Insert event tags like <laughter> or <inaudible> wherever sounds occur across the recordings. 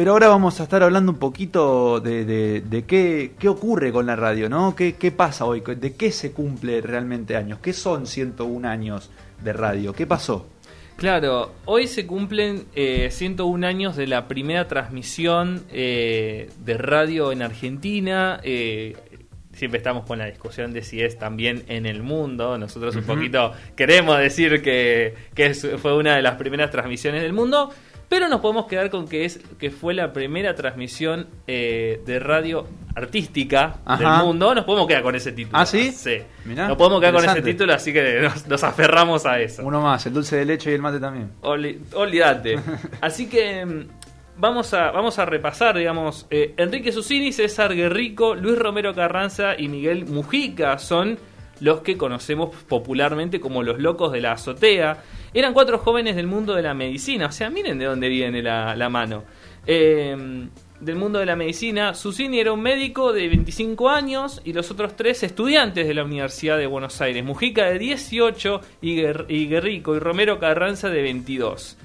Pero ahora vamos a estar hablando un poquito de, de- de qué, qué ocurre con la radio, ¿no? ¿Qué, ¿Qué pasa hoy? ¿De qué se cumple realmente años? ¿Qué son 101 años de radio? ¿Qué pasó? Claro, hoy se cumplen eh, 101 años de la primera transmisión eh, de radio en Argentina. eh, siempre estamos con la discusión de si es también en el mundo. Nosotros un poquito queremos decir que, fue una de las primeras transmisiones del mundo. Pero nos podemos quedar con que es que fue la primera transmisión eh, de radio artística Ajá. del mundo. Nos podemos quedar con ese título. ¿Ah, sí? Sí. Mirá, nos podemos quedar con ese título, así que nos, nos aferramos a eso. Uno más, el dulce de leche y el mate también. Oli- olvídate. <laughs> Así que mm, vamos a, vamos a repasar, digamos, eh, Enrique Susini, César Guerrico, Luis Romero Carranza y Miguel Mujica son los que conocemos popularmente como los locos de la azotea. Eran cuatro jóvenes del mundo de la medicina, o sea, miren de dónde viene la, la mano. Eh, del mundo de la medicina, Susini era un médico de 25 años y los otros tres estudiantes de la Universidad de Buenos Aires. Mujica de 18 y, Guer- y Guerrico y Romero Carranza de 22.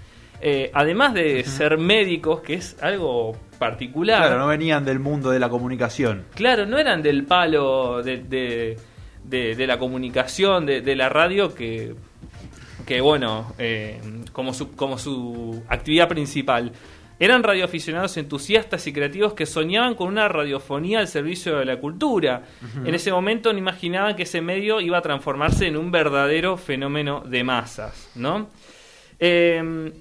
Eh, además de ser médicos, que es algo particular. Claro, no venían del mundo de la comunicación. Claro, no eran del palo de, de- de- de la comunicación, de la radio, que, que bueno, eh, como, su, como su actividad principal. Eran radioaficionados entusiastas y creativos que soñaban con una radiofonía al servicio de la cultura. En ese momento no imaginaban que ese medio iba a transformarse en un verdadero fenómeno de masas, ¿no? Eh,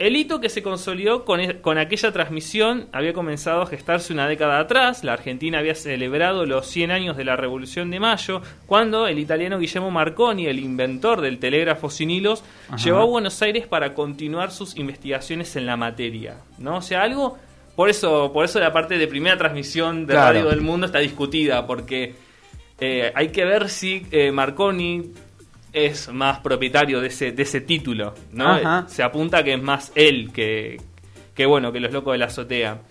el hito que se consolidó con, e- con aquella transmisión había comenzado a gestarse una década atrás. La Argentina había celebrado los 100 años de la Revolución de Mayo, cuando el italiano Guillermo Marconi, el inventor del telégrafo sin hilos, Ajá. llegó a Buenos Aires para continuar sus investigaciones en la materia. ¿no? O sea, algo. Por eso, por eso la parte de primera transmisión de Claro. radio del mundo está discutida, porque eh, hay que ver si eh, Marconi es más propietario de ese, de ese título, ¿no? Ajá. Se apunta que es más él que, que bueno, que los locos de la azotea.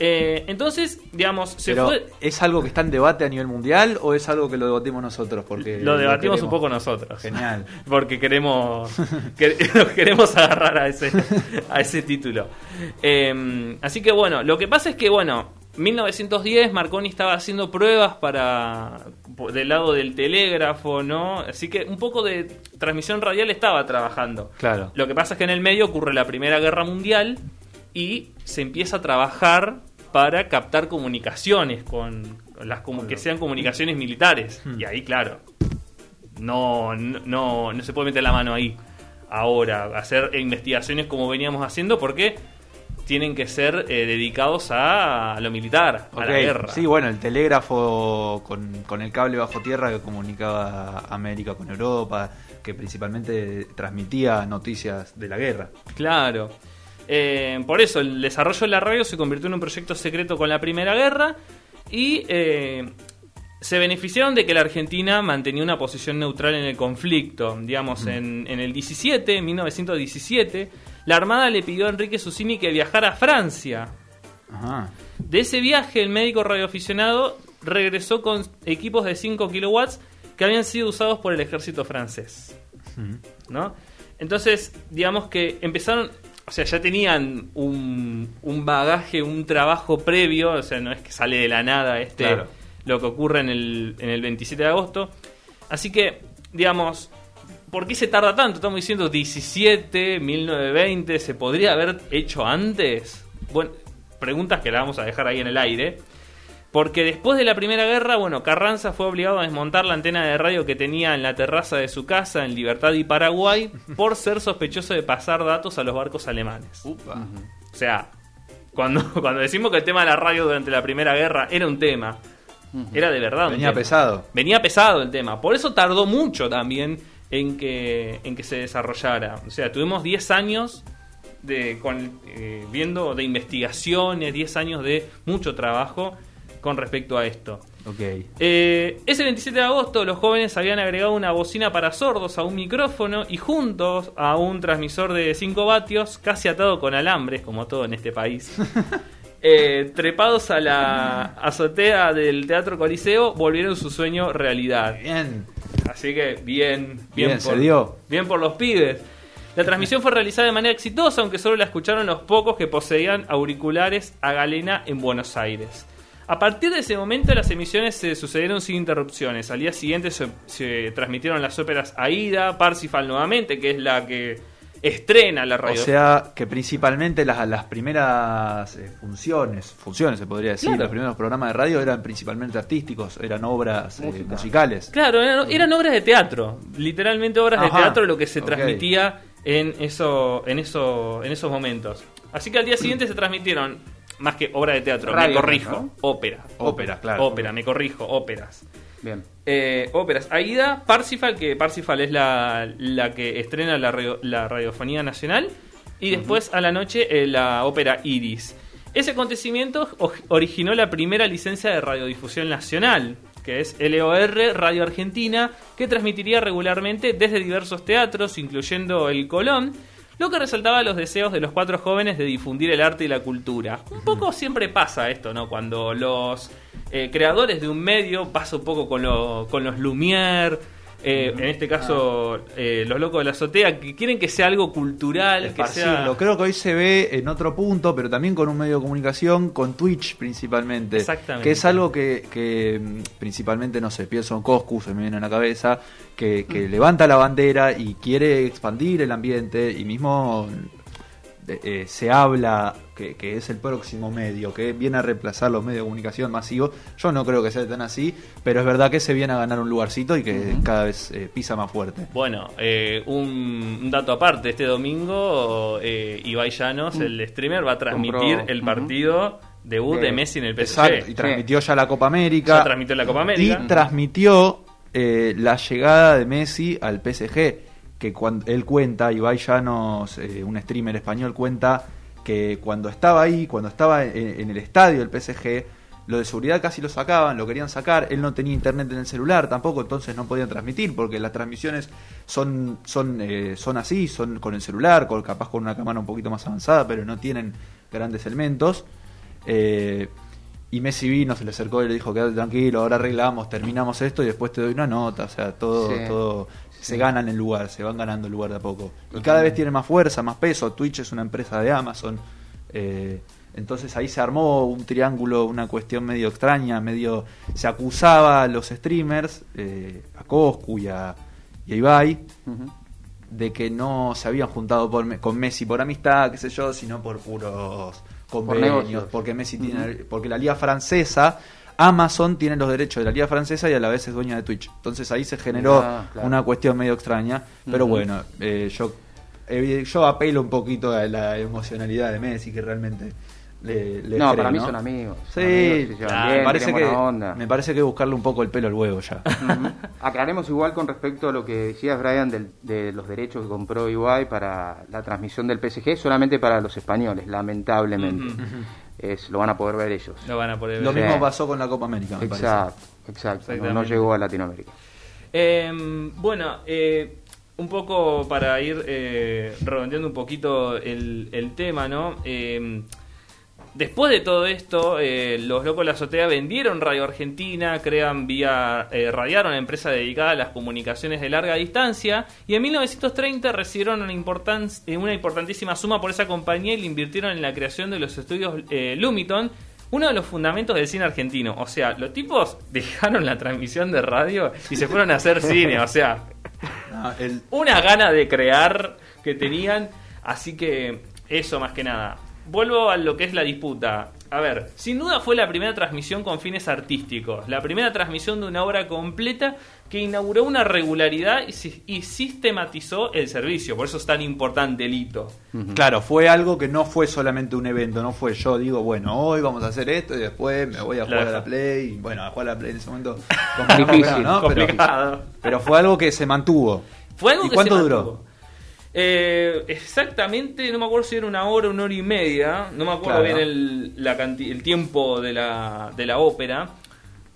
Eh, entonces, digamos, se Pero, fue... ¿es algo que está en debate a nivel mundial o es algo que lo debatimos nosotros? Porque Lo debatimos un poco nosotros. Genial. <laughs> Porque queremos que- <laughs> queremos agarrar a ese, a ese título. Eh, así que bueno, lo que pasa es que bueno, 1910 Marconi estaba haciendo pruebas para del lado del telégrafo, ¿no? Así que un poco de transmisión radial estaba trabajando. Claro. Lo que pasa es que en el medio ocurre la Primera Guerra Mundial y se empieza a trabajar para captar comunicaciones con, las que sean comunicaciones militares. Hmm. Y ahí, claro, no, no, no, no se puede meter la mano ahí ahora, hacer investigaciones como veníamos haciendo porque tienen que ser eh, dedicados a, a lo militar, a la guerra. Sí, bueno, el telégrafo con, con el cable bajo tierra que comunicaba América con Europa, que principalmente transmitía noticias de la guerra. Claro. Eh, por eso, el desarrollo de la radio se convirtió en un proyecto secreto con la Primera Guerra y eh, se beneficiaron de que la Argentina mantenía una posición neutral en el conflicto. Digamos, en, en el 17, 1917, la Armada le pidió a Enrique Susini que viajara a Francia. Ajá. De ese viaje, el médico radioaficionado regresó con equipos de 5 kilowatts que habían sido usados por el ejército francés. ¿no? Entonces, digamos que empezaron, o sea, ya tenían un, un bagaje, un trabajo previo, o sea, no es que sale de la nada este Claro. lo que ocurre en el, en el 27 de agosto. Así que, digamos, ¿por qué se tarda tanto? Estamos diciendo 17, 1920, ¿se podría haber hecho antes? Bueno, preguntas que la vamos a dejar ahí en el aire. Porque después de la Primera Guerra, bueno, Carranza fue obligado a desmontar la antena de radio que tenía en la terraza de su casa en Libertad y Paraguay por ser sospechoso de pasar datos a los barcos alemanes. Upa. O sea, cuando, <laughs> cuando decimos que el tema de la radio durante la Primera Guerra era un tema, era de verdad un Venía tema. pesado. Venía pesado el tema. Por eso tardó mucho también en que, en que se desarrollara. O sea, tuvimos 10 años de, con, eh, viendo de investigaciones, 10 años de mucho trabajo con respecto a esto. Ok. Eh, ese 27 de agosto los jóvenes habían agregado una bocina para sordos a un micrófono y juntos a un transmisor de 5 vatios, casi atado con alambres, como todo en este país. <laughs> eh, trepados a la azotea del Teatro Coliseo, volvieron su sueño realidad. Bien. Así que bien, bien, Bien, por, se dio. bien por los pibes. La transmisión fue realizada de manera exitosa, aunque solo la escucharon los pocos que poseían auriculares a galena en Buenos Aires. A partir de ese momento las emisiones se sucedieron sin interrupciones. Al día siguiente se, se transmitieron las óperas Aida, Parsifal nuevamente, que es la que estrena la O radio. sea, que principalmente las, las primeras eh, funciones, funciones se podría decir, Claro. los primeros programas de radio eran principalmente artísticos, eran obras eh, musicales. Claro, eran, eran obras de teatro, literalmente obras de teatro lo que se transmitía en eso, en eso, en esos momentos. Así que al día siguiente se transmitieron más que obras de teatro, me Radio, corrijo, ¿no? ópera, Ópera, claro. ópera, me corrijo, óperas. Bien. Eh, óperas. Aida, Parsifal, que Parsifal es la, la que estrena la, radio- la radiofonía nacional. Y después a la noche eh, la ópera Iris. Ese acontecimiento originó la primera licencia de radiodifusión nacional, que es LOR Radio Argentina, que transmitiría regularmente desde diversos teatros, incluyendo el Colón, lo que resaltaba los deseos de los cuatro jóvenes de difundir el arte y la cultura. Un poco siempre pasa esto, ¿no? Cuando los eh, creadores de un medio, pasa un poco con, lo- con los Lumière, eh, en este caso eh, los locos de la azotea, que quieren que sea algo cultural, que Esparcirlo. sea... Creo que hoy se ve en otro punto, pero también con un medio de comunicación, con Twitch principalmente. Exactamente. Que es algo que, que, mm, principalmente, no sé, pienso en Coscu, se me viene a la cabeza, que, que Mm. levanta la bandera y quiere expandir el ambiente y mismo eh, eh, se habla que, que es el próximo medio, que viene a reemplazar los medios de comunicación masivos. Yo no creo que sea tan así, pero es verdad que se viene a ganar un lugarcito y que cada vez eh, pisa más fuerte. Bueno, eh, un, un dato aparte, este domingo eh, Ibai Llanos, el streamer, va a transmitir Compró. el partido debut de De- Messi en el PSG. Exacto, y transmitió ya la Copa América. Ya transmitió la Copa América. Y transmitió eh, la llegada de Messi al PSG. Que cuando él cuenta, Ibai Llanos, eh, un streamer español, cuenta que cuando estaba ahí, cuando estaba en, en el estadio del PSG, lo de seguridad casi lo sacaban, lo querían sacar. Él no tenía internet en el celular tampoco, entonces no podían transmitir, porque las transmisiones son, son, eh, son así, son con el celular, con, capaz con una cámara un poquito más avanzada, pero no tienen grandes elementos. Eh, y Messi vino, se le acercó y le dijo, quédate tranquilo, ahora arreglamos, terminamos esto y después te doy una nota. O sea, todo, Sí. todo se ganan el lugar, se van ganando el lugar de a poco. Y cada vez tiene más fuerza, más peso. Twitch es una empresa de Amazon. eh, entonces ahí se armó un triángulo, una cuestión medio extraña, medio... Se acusaba a los streamers, eh, a Coscu y a, y a Ibai, de que no se habían juntado por con Messi por amistad, qué sé yo, sino por puros convenios, porque Messi tiene, porque la liga francesa, Amazon tiene los derechos de la liga francesa y a la vez es dueña de Twitch. Entonces ahí se generó Ah, claro. una cuestión medio extraña, pero bueno, eh, yo eh, yo apelo un poquito a la emocionalidad de Messi que realmente le, le No, para mí ¿no? son amigos. son Sí, amigos, se llevan claro, bien, me parece que onda. me parece que buscarle un poco el pelo al huevo ya. Aclaremos igual con respecto a lo que decías, Brian, del- de los derechos que compró Iguay para la transmisión del PSG, solamente para los españoles, lamentablemente. Ujú. Es, lo van a poder ver ellos. Lo van a poder Lo ver. Sí. mismo pasó con la Copa América, me parece. Exacto, exacto. No, no llegó a Latinoamérica. Eh, bueno, eh, un poco para ir eh, redondeando un poquito el, el tema, ¿no? Después de todo esto, eh, los locos de la azotea vendieron Radio Argentina, crean vía eh, Radiar, una empresa dedicada a las comunicaciones de larga distancia, y en 1930 recibieron una, importan- eh, una importantísima suma por esa compañía y le invirtieron en la creación de los estudios eh, Lumiton, uno de los fundamentos del cine argentino. O sea, los tipos <laughs> dejaron la transmisión de radio y se fueron a hacer cine. O sea, No, <laughs> el- una gana de crear que tenían. Así que eso más que nada. Vuelvo a lo que es la disputa. A ver, sin duda fue la primera transmisión con fines artísticos, la primera transmisión de una obra completa que inauguró una regularidad y, si- y sistematizó el servicio. Por eso es tan importante el hito. Claro, fue algo que no fue solamente un evento, no fue yo digo, bueno, hoy vamos a hacer esto y después me voy a jugar Claro. a la Play. Y, bueno, a jugar a la Play en ese momento <laughs> Difícil, ¿no? Pero, complicado. pero fue algo que se mantuvo. Fue algo ¿Y que cuánto se duró? Eh, exactamente, no me acuerdo si era una hora, una hora y media. No me acuerdo Claro. bien el, la canti- el tiempo de la, de la ópera.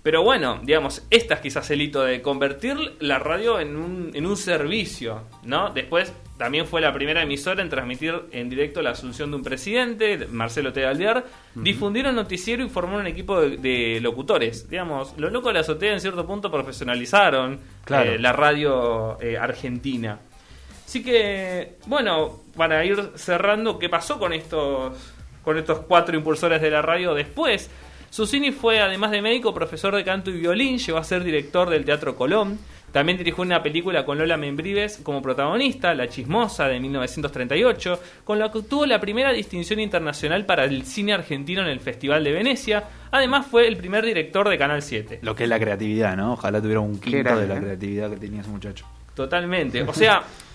Pero bueno, digamos, esta es quizás el hito de convertir la radio en un, en un servicio, ¿no? Después también fue la primera emisora en transmitir en directo la asunción de un presidente, Marcelo T. Alvear, difundir un noticiero y formar un equipo de, de locutores. Digamos, los locos de la azotea en cierto punto profesionalizaron Claro. eh, la radio eh, argentina. Así que, bueno, para ir cerrando, ¿qué pasó con estos, con estos cuatro impulsores de la radio después? Susini fue, además de médico, profesor de canto y violín, llegó a ser director del Teatro Colón. También dirigió una película con Lola Membrives como protagonista, La Chismosa, de 1938, con la que obtuvo la primera distinción internacional para el cine argentino en el Festival de Venecia. Además, fue el primer director de Canal 7. Lo que es la creatividad, ¿no? Ojalá tuviera un quinto de la ¿eh? creatividad que tenía ese muchacho. Totalmente. O sea, <laughs>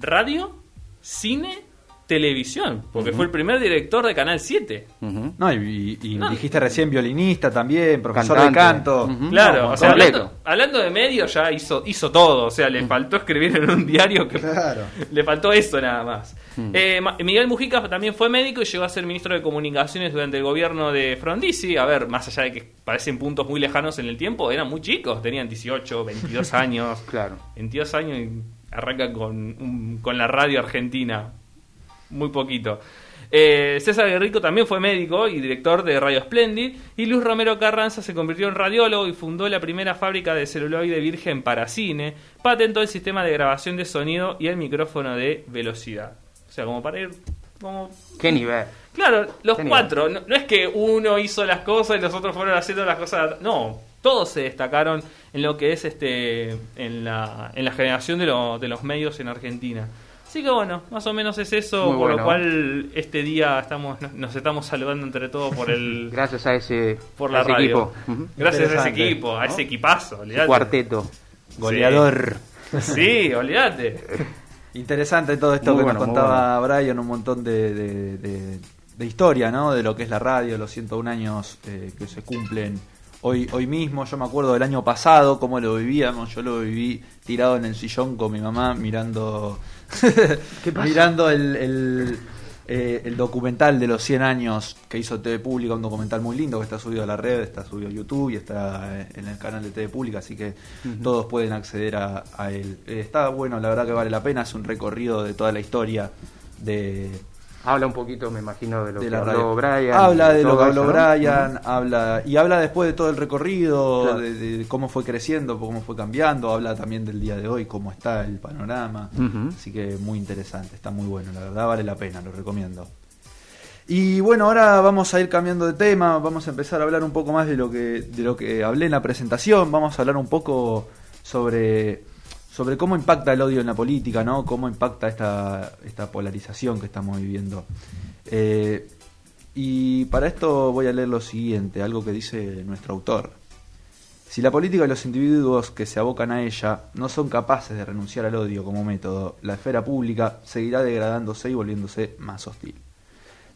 radio, cine, televisión. Porque fue el primer director de Canal 7. Ujú. No, y, y No. dijiste recién violinista también, profesor Cantante. de canto. Claro, No, o sea, completo. hablando, hablando de medios ya hizo, hizo todo. O sea, le faltó escribir en un diario que Claro. <laughs> le faltó eso nada más. Eh, Miguel Mujica también fue médico y llegó a ser ministro de Comunicaciones durante el gobierno de Frondizi. A ver, más allá de que parecen puntos muy lejanos en el tiempo, eran muy chicos, tenían 18, 22 <laughs> años. Claro. 22 años y arrancan con, un- con la radio argentina. Muy poquito. Eh, César Guerrico también fue médico y director de Radio Splendid. Y Luis Romero Carranza se convirtió en radiólogo y fundó la primera fábrica de celuloide virgen para cine. Patentó el sistema de grabación de sonido y el micrófono de velocidad. O sea, como para ir. Como ¿Qué nivel? Claro, los cuatro. No, no es que uno hizo las cosas y los otros fueron haciendo las cosas. No, todos se destacaron en lo que es este en la, en la generación de, lo- de los medios en Argentina. Así que bueno, más o menos es eso, Muy por lo bueno. cual este día estamos nos, estamos saludando entre todos por el <laughs> Gracias a ese, por la ese radio. equipo. Gracias a ese equipo, a ese equipazo, olvidate. cuarteto. Goleador. <laughs> Sí, olvídate. <laughs> Interesante todo esto Muy que bueno, nos contaba Brian, un montón de, de- de- de historia, ¿no? De lo que es la radio, los 101 años eh, que se cumplen hoy, hoy mismo. Yo me acuerdo del año pasado, cómo lo vivíamos. Yo lo viví tirado en el sillón con mi mamá mirando, <laughs> mirando el, el, eh, el documental de los 100 años que hizo TV Pública, un documental muy lindo que está subido a la red, está subido a YouTube y está eh, en el canal de TV Pública, así que todos pueden acceder a, a él. Eh, está bueno, la verdad que vale la pena, es un recorrido de toda la historia de, Habla un poquito, me imagino, de lo de que la habló. Brian. Habla de lo que habló eso, ¿no? Brian, habla y habla después de todo el recorrido, Claro. de, de cómo fue creciendo, cómo fue cambiando, habla también del día de hoy, cómo está el panorama. Así que muy interesante, está muy bueno, la verdad vale la pena, lo recomiendo. Y bueno, ahora vamos a ir cambiando de tema, vamos a empezar a hablar un poco más de lo que, de lo que hablé en la presentación, vamos a hablar un poco sobre, sobre cómo impacta el odio en la política, ¿no? Cómo impacta esta, esta polarización que estamos viviendo. Eh, y para esto voy a leer lo siguiente, algo que dice nuestro autor. Si la política y los individuos que se abocan a ella no son capaces de renunciar al odio como método, la esfera pública seguirá degradándose y volviéndose más hostil.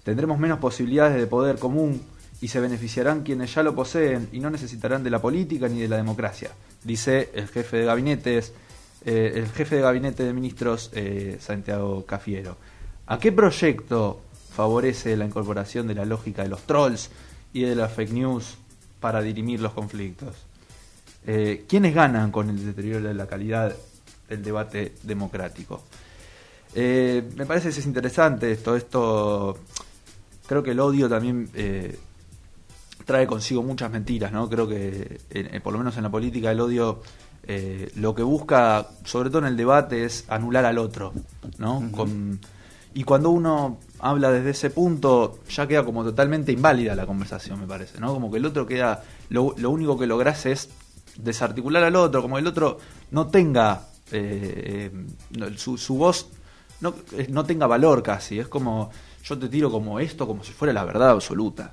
Tendremos menos posibilidades de poder común y se beneficiarán quienes ya lo poseen y no necesitarán de la política ni de la democracia, dice el jefe de gabinetes, eh, el jefe de gabinete de ministros eh, Santiago Cafiero. ¿A qué proyecto favorece la incorporación de la lógica de los trolls y de las fake news para dirimir los conflictos? Eh, ¿Quiénes ganan con el deterioro de la calidad del debate democrático? Me parece que es interesante esto. Esto creo que el odio también trae consigo muchas mentiras, ¿no? Creo que, por lo menos en la política, el odio eh, lo que busca, sobre todo en el debate, es anular al otro, ¿no? Con- y cuando uno habla desde ese punto, ya queda como totalmente inválida la conversación, me parece, ¿no? Como que el otro queda, lo, lo único que logras es desarticular al otro, como el otro no tenga eh, su, su voz no, eh, no tenga valor casi, es como yo te tiro como esto, como si fuera la verdad absoluta.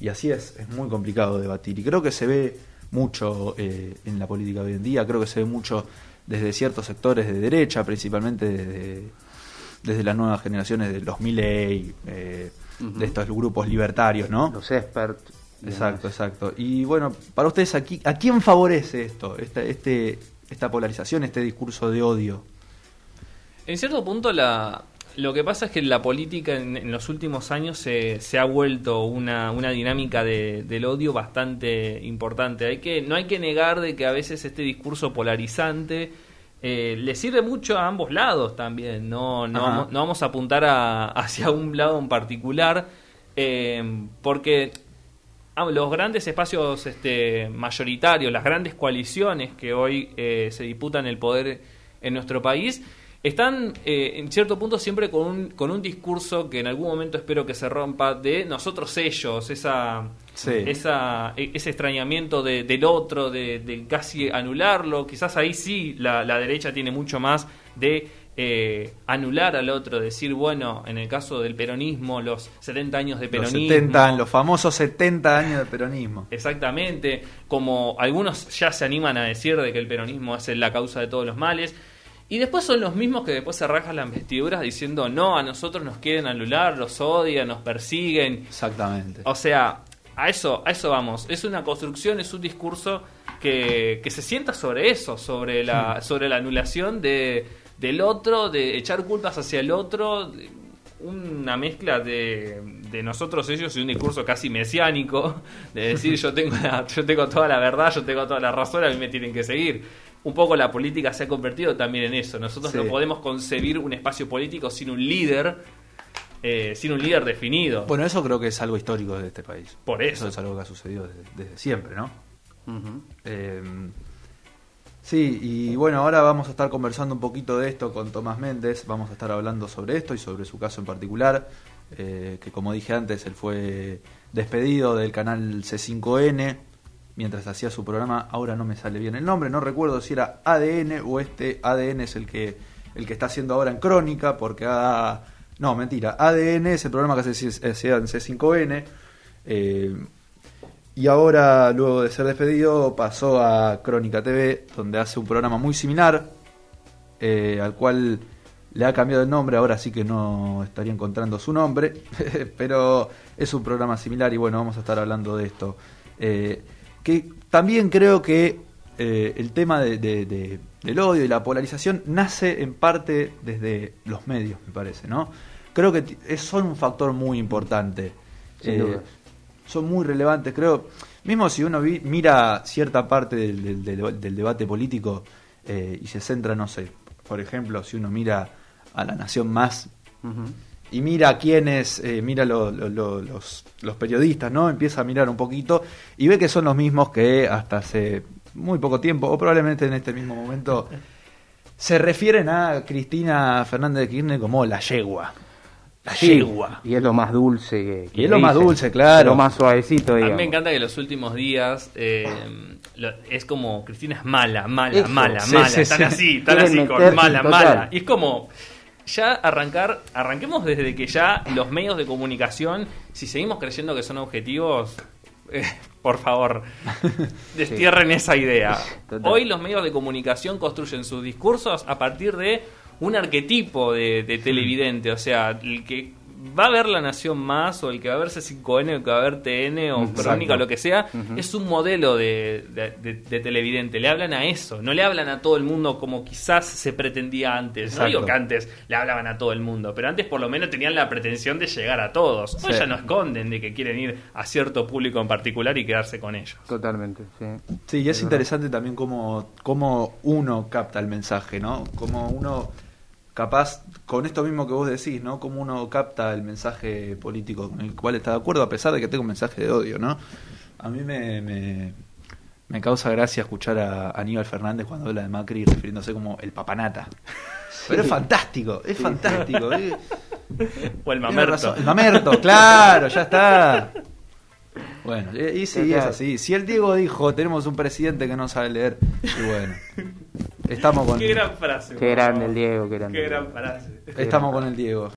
Y así es, es muy complicado debatir. Y creo que se ve mucho eh, en la política hoy en día, creo que se ve mucho desde ciertos sectores de derecha, principalmente desde, desde las nuevas generaciones de los Milley, eh, de estos grupos libertarios, ¿no? Los experts. Exacto, demás. exacto. Y bueno, para ustedes, aquí, ¿a quién favorece esto, esta, este, esta polarización, este discurso de odio? En cierto punto la, lo que pasa es que la política en, en los últimos años se, se ha vuelto una, una dinámica de- del odio bastante importante. Hay que, no hay que negar de que a veces este discurso polarizante eh, le sirve mucho a ambos lados también. No, no, vamos, no vamos a apuntar a- hacia un lado en particular eh, porque ah, los grandes espacios este, mayoritarios, las grandes coaliciones que hoy eh, se disputan el poder en nuestro país, están eh, en cierto punto siempre con un, con un discurso que en algún momento espero que se rompa de nosotros ellos, esa, Sí. esa, e- ese extrañamiento de- del otro, de, de casi anularlo. Quizás ahí sí la, la derecha tiene mucho más de eh, anular al otro, decir, bueno, en el caso del peronismo, los 70 años de Los peronismo. 70, los famosos 70 años de peronismo. Exactamente, como algunos ya se animan a decir de que el peronismo es la causa de todos los males. Y después son los mismos que después se rajan las vestiduras diciendo, no, a nosotros nos quieren anular, los odian, nos persiguen. Exactamente. O sea, a eso, a eso vamos. Es una construcción, es un discurso que, que se sienta sobre eso, sobre la, sobre la anulación de, del otro, de echar culpas hacia el otro, de- una mezcla de, de nosotros ellos y un discurso casi mesiánico, de decir <laughs> yo tengo, la- yo tengo toda la verdad, yo tengo toda la razón, a mí me tienen que seguir. Un poco la política se ha convertido también en eso. Nosotros Sí. no podemos concebir un espacio político sin un líder, eh, sin un líder definido. Bueno, eso creo que es algo histórico de este país. Por eso. es algo que ha sucedido desde, desde siempre, ¿no? Eh, sí, y bueno, ahora vamos a estar conversando un poquito de esto con Tomás Méndez. Vamos a estar hablando sobre esto y sobre su caso en particular. eh, que como dije antes, él fue despedido del canal C5N mientras hacía su programa. Ahora no me sale bien el nombre, no recuerdo si era ADN o este ADN es el que, el que está haciendo ahora en Crónica, porque ha- No, mentira. ADN es el programa que hacía en C5N. eh, y ahora, luego de ser despedido, pasó a Crónica TV, donde hace un programa muy similar, eh, al cual le ha cambiado el nombre, ahora sí que no estaría encontrando su nombre, <laughs> pero es un programa similar y bueno, vamos a estar hablando de esto. Eh, que también creo que eh, el tema de- de- de- del odio y la polarización nace en parte desde los medios, me parece, ¿no? Creo que es- son un factor muy importante. Eh, son muy relevantes, creo. Mismo si uno vi- mira cierta parte del, del- del- del debate político eh, y se centra, no sé, por ejemplo, si uno mira a la nación más. Y mira a quienes, eh, mira lo- lo- lo- los, los periodistas, ¿no? Empieza a mirar un poquito y ve que son los mismos que hasta hace muy poco tiempo, o probablemente en este mismo momento, <laughs> se refieren a Cristina Fernández de Kirchner como la yegua. La Sí, yegua. Y es lo más dulce que, que Y es lo más dulce, claro. Lo más suavecito, A mí digamos. me encanta que los últimos días eh, lo- es como Cristina es mala, mala, Eso. mala, Sí, mala. sí, están sí. así, están Quieren así con mala, total. mala. Y es como ya arrancar, arranquemos desde que ya los medios de comunicación, si seguimos creyendo que son objetivos, eh, por favor, <laughs> destierren esa idea. Total. Hoy los medios de comunicación construyen sus discursos a partir de un arquetipo de, de televidente, o sea, el que va a ver La Nación Más, o el que va a ver C5N, o el que va a ver TN, o Exacto. Crónica, o lo que sea, es un modelo de, de- de- de televidente. Le hablan a eso, no le hablan a todo el mundo como quizás se pretendía antes. No Exacto. digo que antes le hablaban a todo el mundo, pero antes por lo menos tenían la pretensión de llegar a todos. Hoy Sí. ya no esconden de que quieren ir a cierto público en particular y quedarse con ellos. Totalmente, sí. Sí, y es Es interesante también cómo, cómo uno capta el mensaje, ¿no? Cómo uno, capaz, con esto mismo que vos decís, ¿no? Cómo uno capta el mensaje político con el cual está de acuerdo, a pesar de que tenga un mensaje de odio, ¿no? A mí me, me, me causa gracia escuchar a Aníbal Fernández cuando habla de Macri refiriéndose como el papanata. Pero es fantástico, es fantástico. <laughs> O el mamerto. El mamerto, claro, ya está. Bueno, y, y sí, es así. Si el Diego dijo, tenemos un presidente que no sabe leer, y bueno, estamos con, Qué gran frase. Qué grande el Diego, qué grande. Qué gran frase. estamos con el Diego.